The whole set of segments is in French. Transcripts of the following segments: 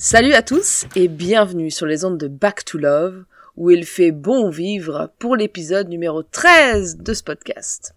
Salut à tous et bienvenue sur les ondes de Back to Love où il fait bon vivre pour l'épisode numéro 13 de ce podcast.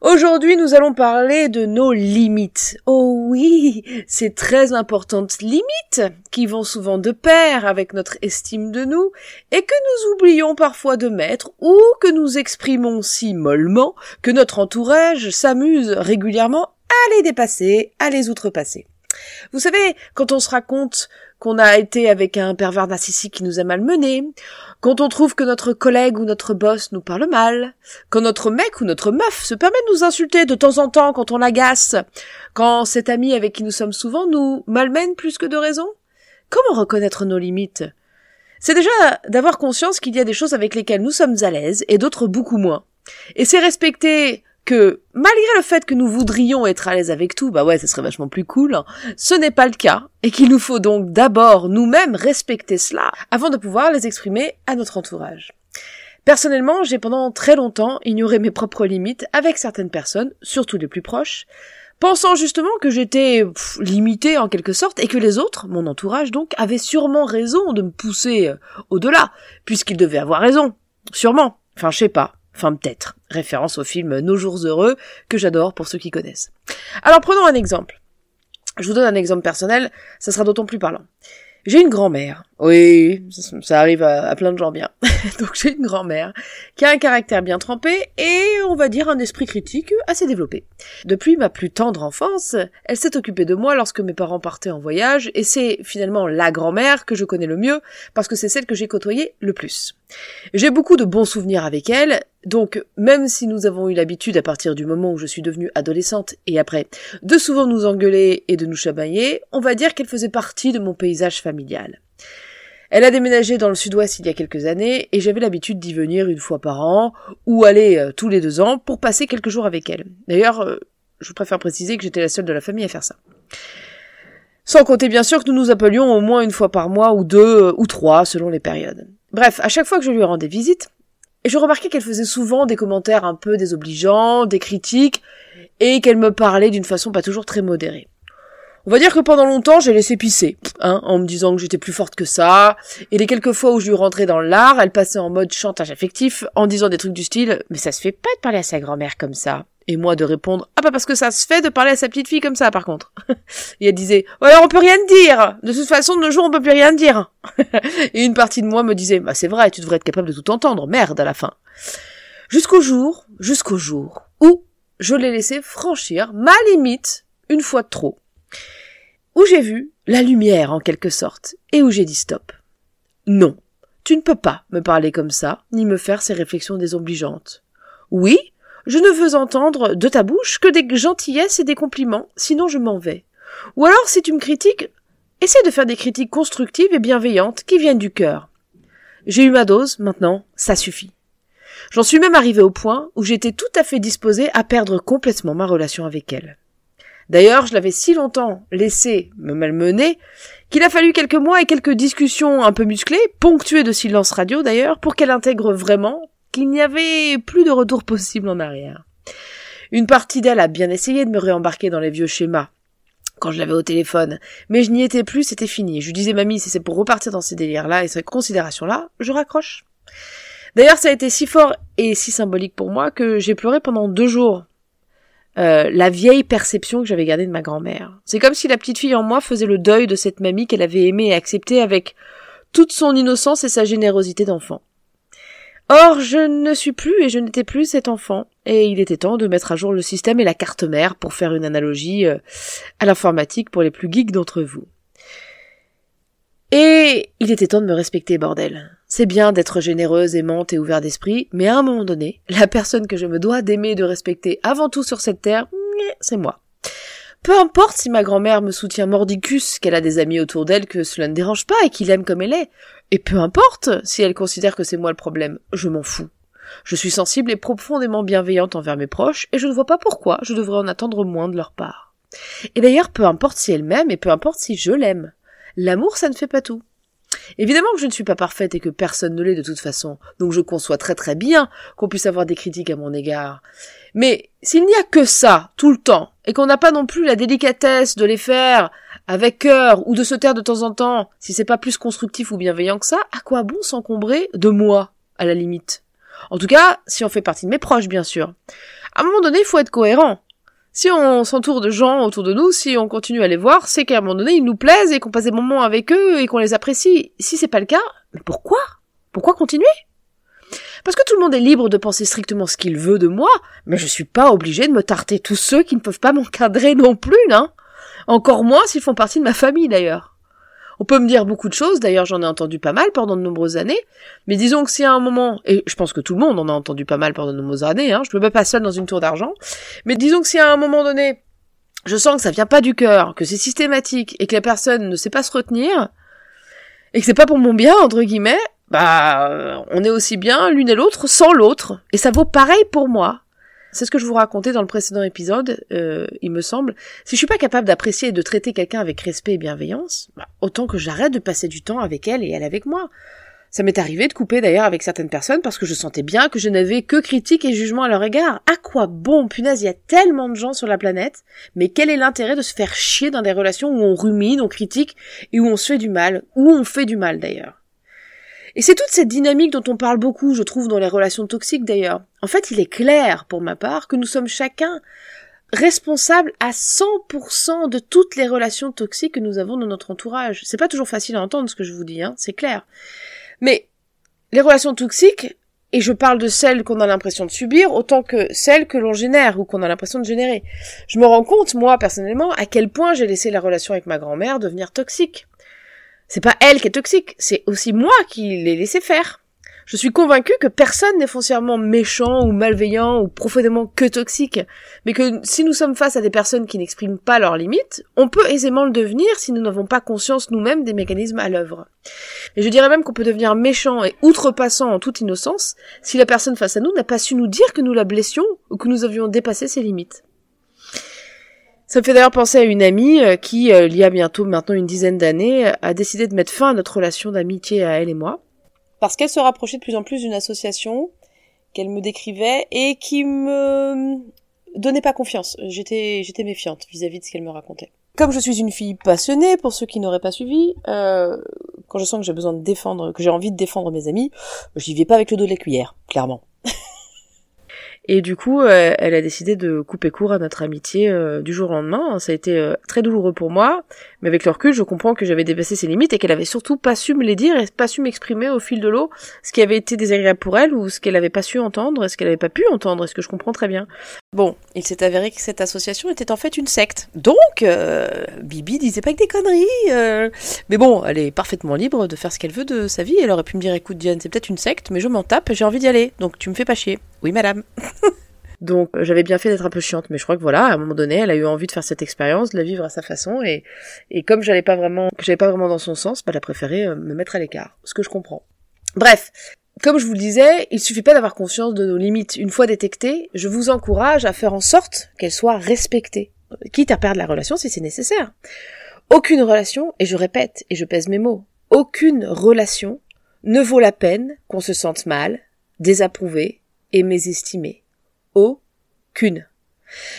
Aujourd'hui, nous allons parler de nos limites. Oh oui, ces très importantes limites qui vont souvent de pair avec notre estime de nous et que nous oublions parfois de mettre ou que nous exprimons si mollement que notre entourage s'amuse régulièrement à les dépasser, à les outrepasser. Vous savez, quand on se raconte qu'on a été avec un pervers narcissique qui nous a malmenés, quand on trouve que notre collègue ou notre boss nous parle mal, quand notre mec ou notre meuf se permet de nous insulter de temps en temps quand on l'agace, quand cet ami avec qui nous sommes souvent nous malmène plus que de raison, comment reconnaître nos limites? C'est déjà d'avoir conscience qu'il y a des choses avec lesquelles nous sommes à l'aise et d'autres beaucoup moins. Et c'est respecter que malgré le fait que nous voudrions être à l'aise avec tout, bah ouais, ce serait vachement plus cool, hein, ce n'est pas le cas, et qu'il nous faut donc d'abord nous-mêmes respecter cela avant de pouvoir les exprimer à notre entourage. Personnellement, j'ai pendant très longtemps ignoré mes propres limites avec certaines personnes, surtout les plus proches, pensant justement que j'étais limitée en quelque sorte et que les autres, mon entourage donc, avaient sûrement raison de me pousser euh, au-delà, puisqu'ils devaient avoir raison. Sûrement. Enfin, je sais pas. Enfin peut-être. Référence au film Nos jours heureux, que j'adore pour ceux qui connaissent. Alors prenons un exemple. Je vous donne un exemple personnel, ça sera d'autant plus parlant. J'ai une grand-mère. Oui, ça, arrive à, plein de gens bien. Donc j'ai une grand-mère qui a un caractère bien trempé et on va dire un esprit critique assez développé. Depuis ma plus tendre enfance, elle s'est occupée de moi lorsque mes parents partaient en voyage et c'est finalement la grand-mère que je connais le mieux parce que c'est celle que j'ai côtoyée le plus. J'ai beaucoup de bons souvenirs avec elle, donc même si nous avons eu l'habitude à partir du moment où je suis devenue adolescente et après de souvent nous engueuler et de nous chamailler, on va dire qu'elle faisait partie de mon paysage familial. Elle a déménagé dans le sud-ouest il y a quelques années et j'avais l'habitude d'y venir une fois par an ou aller euh, tous les deux ans pour passer quelques jours avec elle. D'ailleurs, euh, je préfère préciser que j'étais la seule de la famille à faire ça. Sans compter bien sûr que nous nous appelions au moins une fois par mois ou deux euh, ou trois selon les périodes. Bref, à chaque fois que je lui rendais visite, je remarquais qu'elle faisait souvent des commentaires un peu désobligeants, des critiques, et qu'elle me parlait d'une façon pas toujours très modérée. On va dire que pendant longtemps, j'ai laissé pisser, hein, en me disant que j'étais plus forte que ça. Et les quelques fois où je lui rentrais dans l'art, elle passait en mode chantage affectif, en disant des trucs du style « Mais ça se fait pas de parler à sa grand-mère comme ça ». Et moi de répondre « Ah bah parce que ça se fait de parler à sa petite fille comme ça, par contre ». Et elle disait « Ouais, on peut rien dire De toute façon, de nos jours, on peut plus rien dire ». Et une partie de moi me disait « Bah c'est vrai, tu devrais être capable de tout entendre, merde, à la fin ». Jusqu'au jour, jusqu'au jour, où je l'ai laissé franchir ma limite une fois de trop où j'ai vu la lumière en quelque sorte, et où j'ai dit stop. Non, tu ne peux pas me parler comme ça, ni me faire ces réflexions désobligeantes. Oui, je ne veux entendre de ta bouche que des gentillesses et des compliments, sinon je m'en vais. Ou alors, si tu me critiques, essaie de faire des critiques constructives et bienveillantes qui viennent du cœur. J'ai eu ma dose, maintenant, ça suffit. J'en suis même arrivé au point où j'étais tout à fait disposé à perdre complètement ma relation avec elle. D'ailleurs, je l'avais si longtemps laissé me malmener qu'il a fallu quelques mois et quelques discussions un peu musclées, ponctuées de silence radio d'ailleurs, pour qu'elle intègre vraiment qu'il n'y avait plus de retour possible en arrière. Une partie d'elle a bien essayé de me réembarquer dans les vieux schémas quand je l'avais au téléphone, mais je n'y étais plus, c'était fini. Je lui disais mamie, si c'est pour repartir dans ces délires-là et ces considérations-là, je raccroche. D'ailleurs, ça a été si fort et si symbolique pour moi que j'ai pleuré pendant deux jours euh, la vieille perception que j'avais gardée de ma grand-mère. C'est comme si la petite fille en moi faisait le deuil de cette mamie qu'elle avait aimée et acceptée avec toute son innocence et sa générosité d'enfant. Or, je ne suis plus et je n'étais plus cet enfant, et il était temps de mettre à jour le système et la carte mère pour faire une analogie euh, à l'informatique pour les plus geeks d'entre vous. Et il était temps de me respecter, bordel. C'est bien d'être généreuse, aimante et ouverte d'esprit, mais à un moment donné, la personne que je me dois d'aimer et de respecter avant tout sur cette terre, c'est moi. Peu importe si ma grand-mère me soutient mordicus, qu'elle a des amis autour d'elle que cela ne dérange pas et qu'il aime comme elle est. Et peu importe si elle considère que c'est moi le problème, je m'en fous. Je suis sensible et profondément bienveillante envers mes proches, et je ne vois pas pourquoi je devrais en attendre moins de leur part. Et d'ailleurs, peu importe si elle m'aime, et peu importe si je l'aime. L'amour, ça ne fait pas tout. Évidemment que je ne suis pas parfaite et que personne ne l'est de toute façon, donc je conçois très très bien qu'on puisse avoir des critiques à mon égard. Mais s'il n'y a que ça, tout le temps, et qu'on n'a pas non plus la délicatesse de les faire avec cœur ou de se taire de temps en temps, si c'est pas plus constructif ou bienveillant que ça, à quoi bon s'encombrer de moi, à la limite? En tout cas, si on fait partie de mes proches, bien sûr. À un moment donné, il faut être cohérent. Si on s'entoure de gens autour de nous, si on continue à les voir, c'est qu'à un moment donné, ils nous plaisent et qu'on passe des moments avec eux et qu'on les apprécie. Si c'est pas le cas, mais pourquoi? Pourquoi continuer? Parce que tout le monde est libre de penser strictement ce qu'il veut de moi, mais je suis pas obligée de me tarter tous ceux qui ne peuvent pas m'encadrer non plus, hein. Encore moins s'ils font partie de ma famille d'ailleurs. On peut me dire beaucoup de choses, d'ailleurs j'en ai entendu pas mal pendant de nombreuses années, mais disons que si à un moment, et je pense que tout le monde en a entendu pas mal pendant de nombreuses années, hein, je me mets pas seule dans une tour d'argent, mais disons que si à un moment donné, je sens que ça vient pas du cœur, que c'est systématique, et que la personne ne sait pas se retenir, et que c'est pas pour mon bien, entre guillemets, bah, on est aussi bien l'une et l'autre sans l'autre. Et ça vaut pareil pour moi. C'est ce que je vous racontais dans le précédent épisode, euh, il me semble. Si je suis pas capable d'apprécier et de traiter quelqu'un avec respect et bienveillance, bah, autant que j'arrête de passer du temps avec elle et elle avec moi. Ça m'est arrivé de couper d'ailleurs avec certaines personnes parce que je sentais bien que je n'avais que critiques et jugements à leur égard. À quoi bon, punaise, il y a tellement de gens sur la planète, mais quel est l'intérêt de se faire chier dans des relations où on rumine, on critique et où on se fait du mal, où on fait du mal d'ailleurs? Et c'est toute cette dynamique dont on parle beaucoup, je trouve, dans les relations toxiques d'ailleurs. En fait, il est clair, pour ma part, que nous sommes chacun responsables à 100% de toutes les relations toxiques que nous avons dans notre entourage. C'est pas toujours facile à entendre ce que je vous dis, hein, c'est clair. Mais les relations toxiques, et je parle de celles qu'on a l'impression de subir autant que celles que l'on génère ou qu'on a l'impression de générer. Je me rends compte, moi, personnellement, à quel point j'ai laissé la relation avec ma grand-mère devenir toxique. C'est pas elle qui est toxique, c'est aussi moi qui l'ai laissé faire. Je suis convaincue que personne n'est foncièrement méchant ou malveillant ou profondément que toxique, mais que si nous sommes face à des personnes qui n'expriment pas leurs limites, on peut aisément le devenir si nous n'avons pas conscience nous-mêmes des mécanismes à l'œuvre. Et je dirais même qu'on peut devenir méchant et outrepassant en toute innocence si la personne face à nous n'a pas su nous dire que nous la blessions ou que nous avions dépassé ses limites. Ça me fait d'ailleurs penser à une amie euh, qui, euh, il y a bientôt maintenant une dizaine d'années, a décidé de mettre fin à notre relation d'amitié à elle et moi, parce qu'elle se rapprochait de plus en plus d'une association qu'elle me décrivait et qui me donnait pas confiance. J'étais, j'étais méfiante vis-à-vis de ce qu'elle me racontait. Comme je suis une fille passionnée, pour ceux qui n'auraient pas suivi, euh, quand je sens que j'ai besoin de défendre, que j'ai envie de défendre mes amis, j'y vais pas avec le dos de la cuillère, clairement. Et du coup, euh, elle a décidé de couper court à notre amitié euh, du jour au lendemain. Ça a été euh, très douloureux pour moi, mais avec le recul, je comprends que j'avais dépassé ses limites et qu'elle avait surtout pas su me les dire et pas su m'exprimer au fil de l'eau ce qui avait été désagréable pour elle ou ce qu'elle avait pas su entendre, ce qu'elle avait pas pu entendre, et ce que je comprends très bien? Bon, il s'est avéré que cette association était en fait une secte. Donc, Bibi disait pas que des conneries. Mais bon, elle est parfaitement libre de faire ce qu'elle veut de sa vie. Elle aurait pu me dire, écoute Diane, c'est peut-être une secte, mais je m'en tape, j'ai envie d'y aller. Donc tu me fais pas chier. Oui, madame. Donc j'avais bien fait d'être un peu chiante, mais je crois que voilà, à un moment donné, elle a eu envie de faire cette expérience, de la vivre à sa façon, et, et comme j'allais pas vraiment, que j'allais pas vraiment dans son sens, bah, elle a préféré euh, me mettre à l'écart, ce que je comprends. Bref, comme je vous le disais, il suffit pas d'avoir conscience de nos limites. Une fois détectées, je vous encourage à faire en sorte qu'elles soient respectées, quitte à perdre la relation si c'est nécessaire. Aucune relation, et je répète, et je pèse mes mots, aucune relation ne vaut la peine qu'on se sente mal, désapprouvé et mésestimé aucune.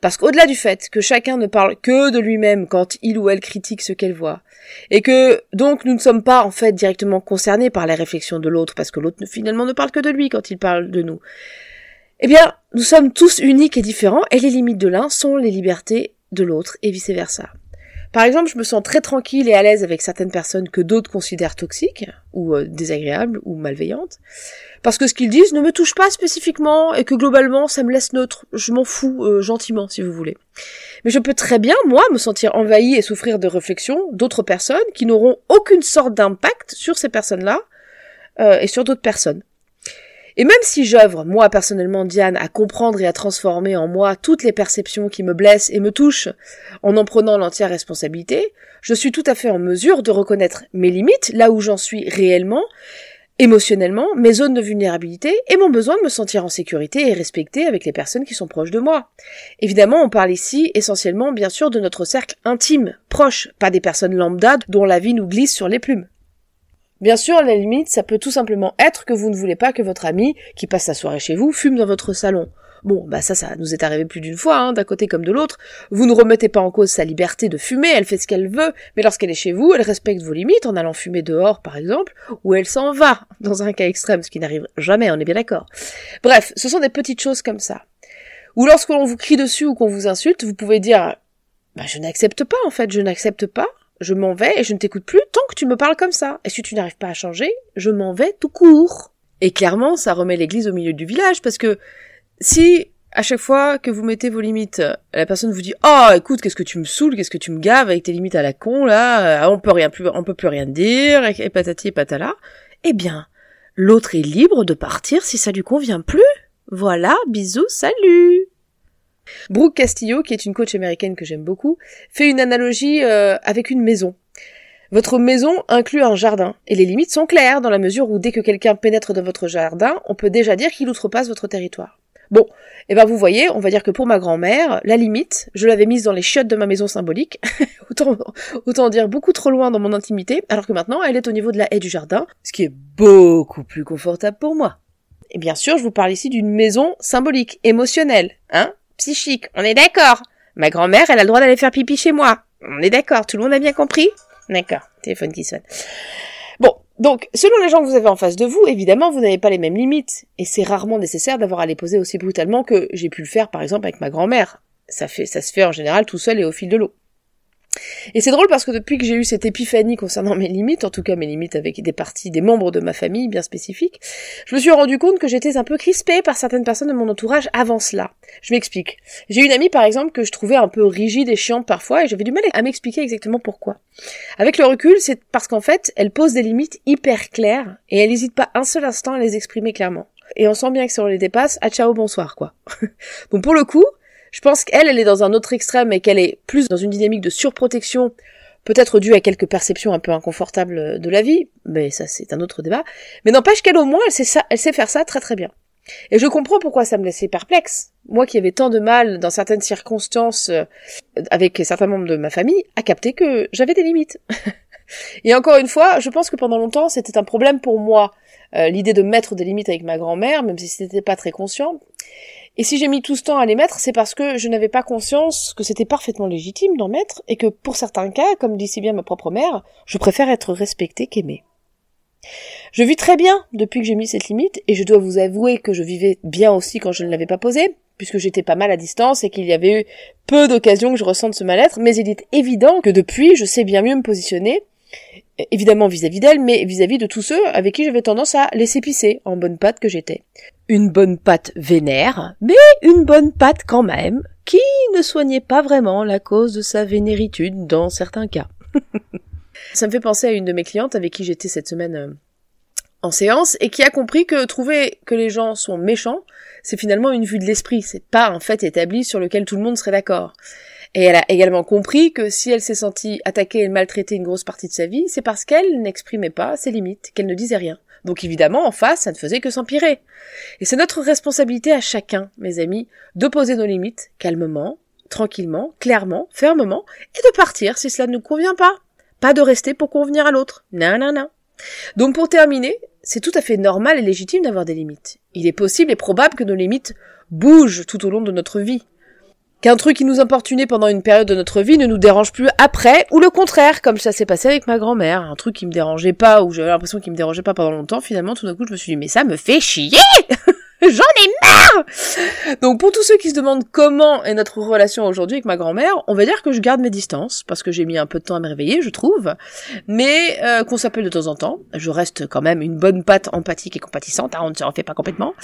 Parce qu'au-delà du fait que chacun ne parle que de lui-même quand il ou elle critique ce qu'elle voit, et que donc nous ne sommes pas en fait directement concernés par les réflexions de l'autre, parce que l'autre finalement ne parle que de lui quand il parle de nous, eh bien nous sommes tous uniques et différents, et les limites de l'un sont les libertés de l'autre, et vice-versa. Par exemple, je me sens très tranquille et à l'aise avec certaines personnes que d'autres considèrent toxiques, ou euh, désagréables, ou malveillantes, parce que ce qu'ils disent ne me touche pas spécifiquement et que globalement ça me laisse neutre. Je m'en fous euh, gentiment, si vous voulez. Mais je peux très bien, moi, me sentir envahi et souffrir de réflexions d'autres personnes qui n'auront aucune sorte d'impact sur ces personnes-là euh, et sur d'autres personnes. Et même si j'œuvre, moi personnellement Diane, à comprendre et à transformer en moi toutes les perceptions qui me blessent et me touchent, en en prenant l'entière responsabilité, je suis tout à fait en mesure de reconnaître mes limites, là où j'en suis réellement, émotionnellement, mes zones de vulnérabilité et mon besoin de me sentir en sécurité et respecté avec les personnes qui sont proches de moi. Évidemment, on parle ici essentiellement bien sûr de notre cercle intime, proche, pas des personnes lambda dont la vie nous glisse sur les plumes. Bien sûr, la limite, ça peut tout simplement être que vous ne voulez pas que votre ami, qui passe sa soirée chez vous, fume dans votre salon. Bon, bah ça, ça nous est arrivé plus d'une fois, hein, d'un côté comme de l'autre. Vous ne remettez pas en cause sa liberté de fumer, elle fait ce qu'elle veut, mais lorsqu'elle est chez vous, elle respecte vos limites en allant fumer dehors, par exemple, ou elle s'en va, dans un cas extrême, ce qui n'arrive jamais, on est bien d'accord. Bref, ce sont des petites choses comme ça. Ou lorsque l'on vous crie dessus ou qu'on vous insulte, vous pouvez dire, bah je n'accepte pas en fait, je n'accepte pas, je m'en vais et je ne t'écoute plus tant que tu me parles comme ça. Et si tu n'arrives pas à changer, je m'en vais tout court. Et clairement, ça remet l'église au milieu du village parce que si à chaque fois que vous mettez vos limites, la personne vous dit "Oh, écoute, qu'est-ce que tu me saoules, qu'est-ce que tu me gaves avec tes limites à la con là, on peut rien plus on peut plus rien dire et patati et patala." Eh bien, l'autre est libre de partir si ça lui convient plus. Voilà, bisous, salut. Brooke Castillo, qui est une coach américaine que j'aime beaucoup, fait une analogie euh, avec une maison. Votre maison inclut un jardin, et les limites sont claires dans la mesure où dès que quelqu'un pénètre dans votre jardin, on peut déjà dire qu'il outrepasse votre territoire. Bon, et eh ben vous voyez, on va dire que pour ma grand-mère, la limite, je l'avais mise dans les chiottes de ma maison symbolique, autant, autant dire beaucoup trop loin dans mon intimité, alors que maintenant elle est au niveau de la haie du jardin, ce qui est beaucoup plus confortable pour moi. Et bien sûr, je vous parle ici d'une maison symbolique, émotionnelle, hein, psychique, on est d'accord. Ma grand-mère, elle a le droit d'aller faire pipi chez moi. On est d'accord, tout le monde a bien compris D'accord, téléphone qui sonne. Bon, donc, selon les gens que vous avez en face de vous, évidemment, vous n'avez pas les mêmes limites. Et c'est rarement nécessaire d'avoir à les poser aussi brutalement que j'ai pu le faire, par exemple, avec ma grand-mère. Ça fait, ça se fait en général tout seul et au fil de l'eau. Et c'est drôle parce que depuis que j'ai eu cette épiphanie concernant mes limites, en tout cas mes limites avec des parties, des membres de ma famille bien spécifiques, je me suis rendu compte que j'étais un peu crispée par certaines personnes de mon entourage avant cela. Je m'explique. J'ai une amie par exemple que je trouvais un peu rigide et chiante parfois et j'avais du mal à m'expliquer exactement pourquoi. Avec le recul, c'est parce qu'en fait, elle pose des limites hyper claires et elle n'hésite pas un seul instant à les exprimer clairement. Et on sent bien que si on les dépasse, à ciao bonsoir quoi. Donc pour le coup, je pense qu'elle, elle est dans un autre extrême et qu'elle est plus dans une dynamique de surprotection, peut-être due à quelques perceptions un peu inconfortables de la vie, mais ça c'est un autre débat. Mais n'empêche qu'elle au moins, elle sait, ça, elle sait faire ça très très bien. Et je comprends pourquoi ça me laissait perplexe. Moi qui avais tant de mal dans certaines circonstances euh, avec certains membres de ma famille, à capter que j'avais des limites. Et encore une fois, je pense que pendant longtemps, c'était un problème pour moi, euh, l'idée de mettre des limites avec ma grand-mère, même si c'était pas très conscient. Et si j'ai mis tout ce temps à les mettre, c'est parce que je n'avais pas conscience que c'était parfaitement légitime d'en mettre, et que pour certains cas, comme dit si bien ma propre mère, je préfère être respectée qu'aimée. Je vis très bien depuis que j'ai mis cette limite, et je dois vous avouer que je vivais bien aussi quand je ne l'avais pas posée, puisque j'étais pas mal à distance et qu'il y avait eu peu d'occasions que je ressente ce mal-être, mais il est évident que depuis, je sais bien mieux me positionner, évidemment vis-à-vis d'elle, mais vis-à-vis de tous ceux avec qui j'avais tendance à laisser pisser, en bonne patte que j'étais. Une bonne patte vénère, mais une bonne patte quand même, qui ne soignait pas vraiment la cause de sa vénéritude dans certains cas. Ça me fait penser à une de mes clientes avec qui j'étais cette semaine euh, en séance et qui a compris que trouver que les gens sont méchants, c'est finalement une vue de l'esprit, c'est pas un fait établi sur lequel tout le monde serait d'accord. Et elle a également compris que si elle s'est sentie attaquée et maltraitée une grosse partie de sa vie, c'est parce qu'elle n'exprimait pas ses limites, qu'elle ne disait rien. Donc évidemment, en face, ça ne faisait que s'empirer. Et c'est notre responsabilité à chacun, mes amis, d'opposer nos limites calmement, tranquillement, clairement, fermement, et de partir si cela ne nous convient pas. Pas de rester pour convenir à l'autre. Non, non, non. Donc pour terminer, c'est tout à fait normal et légitime d'avoir des limites. Il est possible et probable que nos limites bougent tout au long de notre vie qu'un truc qui nous importunait pendant une période de notre vie ne nous dérange plus après, ou le contraire, comme ça s'est passé avec ma grand-mère. Un truc qui me dérangeait pas, ou j'avais l'impression qu'il me dérangeait pas pendant longtemps, finalement, tout d'un coup, je me suis dit, mais ça me fait chier J'en ai marre Donc pour tous ceux qui se demandent comment est notre relation aujourd'hui avec ma grand-mère, on va dire que je garde mes distances, parce que j'ai mis un peu de temps à me réveiller, je trouve, mais euh, qu'on s'appelle de temps en temps. Je reste quand même une bonne patte empathique et compatissante, hein, on ne se refait pas complètement,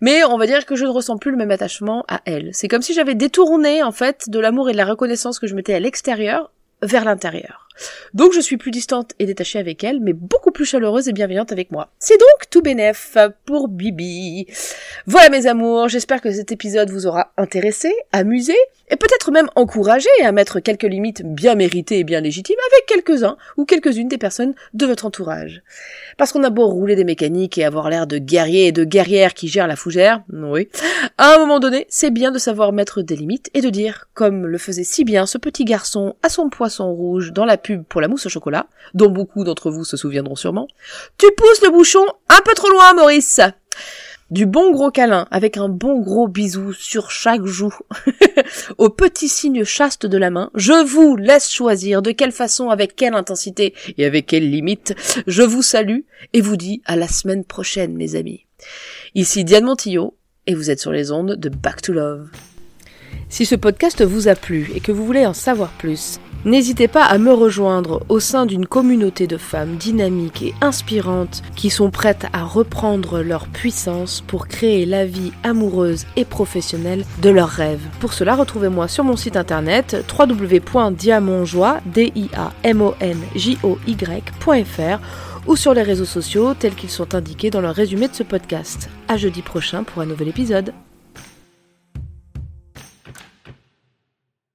mais on va dire que je ne ressens plus le même attachement à elle. C'est comme si j'avais détourné en fait de l'amour et de la reconnaissance que je mettais à l'extérieur vers l'intérieur. Donc je suis plus distante et détachée avec elle, mais beaucoup plus chaleureuse et bienveillante avec moi. C'est donc tout bénef pour Bibi. Voilà mes amours, j'espère que cet épisode vous aura intéressé, amusé, et peut-être même encouragé à mettre quelques limites bien méritées et bien légitimes avec quelques-uns ou quelques-unes des personnes de votre entourage. Parce qu'on a beau rouler des mécaniques et avoir l'air de guerrier et de guerrière qui gèrent la fougère, oui, à un moment donné, c'est bien de savoir mettre des limites et de dire, comme le faisait si bien ce petit garçon à son poisson rouge dans la pour la mousse au chocolat, dont beaucoup d'entre vous se souviendront sûrement, tu pousses le bouchon un peu trop loin, Maurice du bon gros câlin avec un bon gros bisou sur chaque joue, au petit signe chaste de la main, je vous laisse choisir de quelle façon, avec quelle intensité et avec quelle limite je vous salue et vous dis à la semaine prochaine mes amis. Ici Diane Montillo et vous êtes sur les ondes de Back to Love. Si ce podcast vous a plu et que vous voulez en savoir plus, N'hésitez pas à me rejoindre au sein d'une communauté de femmes dynamiques et inspirantes qui sont prêtes à reprendre leur puissance pour créer la vie amoureuse et professionnelle de leurs rêves. Pour cela, retrouvez-moi sur mon site internet www.diamonjoie.fr ou sur les réseaux sociaux tels qu'ils sont indiqués dans le résumé de ce podcast. À jeudi prochain pour un nouvel épisode.